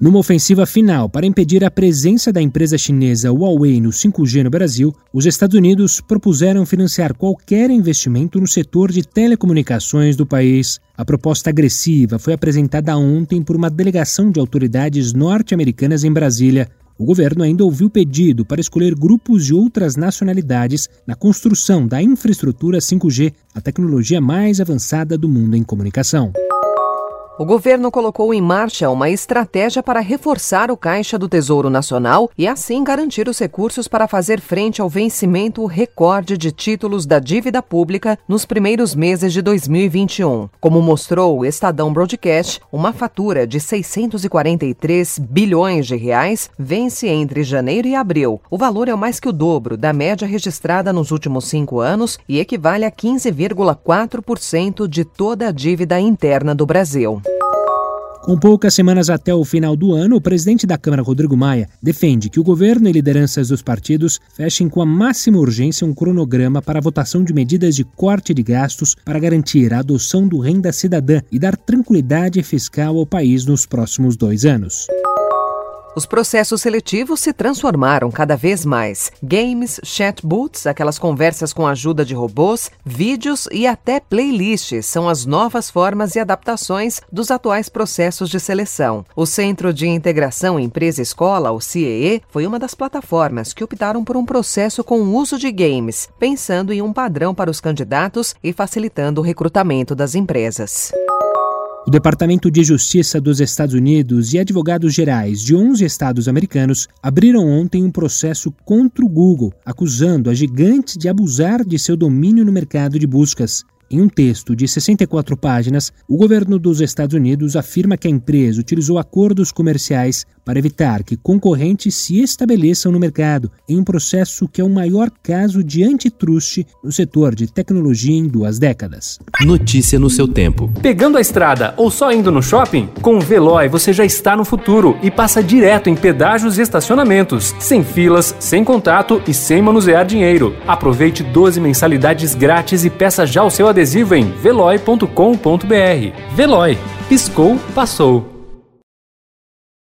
Numa ofensiva final para impedir a presença da empresa chinesa Huawei no 5G no Brasil, os Estados Unidos propuseram financiar qualquer investimento no setor de telecomunicações do país. A proposta agressiva foi apresentada ontem por uma delegação de autoridades norte-americanas em Brasília. O governo ainda ouviu pedido para escolher grupos de outras nacionalidades na construção da infraestrutura 5G, a tecnologia mais avançada do mundo em comunicação. O governo colocou em marcha uma estratégia para reforçar o caixa do Tesouro Nacional e assim garantir os recursos para fazer frente ao vencimento recorde de títulos da dívida pública nos primeiros meses de 2021. Como mostrou o Estadão Broadcast, uma fatura de 643 bilhões de reais vence entre janeiro e abril. O valor é mais que o dobro da média registrada nos últimos cinco anos e equivale a 15,4% de toda a dívida interna do Brasil. Com poucas semanas até o final do ano, o presidente da Câmara, Rodrigo Maia, defende que o governo e lideranças dos partidos fechem com a máxima urgência um cronograma para a votação de medidas de corte de gastos para garantir a adoção do renda cidadã e dar tranquilidade fiscal ao país nos próximos dois anos. Os processos seletivos se transformaram cada vez mais. Games, chatbots, aquelas conversas com ajuda de robôs, vídeos e até playlists são as novas formas e adaptações dos atuais processos de seleção. O Centro de Integração Empresa-Escola, o CIEE, foi uma das plataformas que optaram por um processo com o uso de games, pensando em um padrão para os candidatos e facilitando o recrutamento das empresas. O Departamento de Justiça dos Estados Unidos e advogados gerais de 11 estados americanos abriram ontem um processo contra o Google, acusando a gigante de abusar de seu domínio no mercado de buscas. Em um texto de 64 páginas, o governo dos Estados Unidos afirma que a empresa utilizou acordos comerciais para evitar que concorrentes se estabeleçam no mercado, em um processo que é o maior caso de antitruste no setor de tecnologia em duas décadas. Notícia no seu tempo. Pegando a estrada ou só indo no shopping? Com o Veloy você já está no futuro e passa direto em pedágios e estacionamentos, sem filas, sem contato e sem manusear dinheiro. Aproveite 12 mensalidades grátis e peça já o seu adesivo em veloy.com.br. Veloy. Piscou, passou.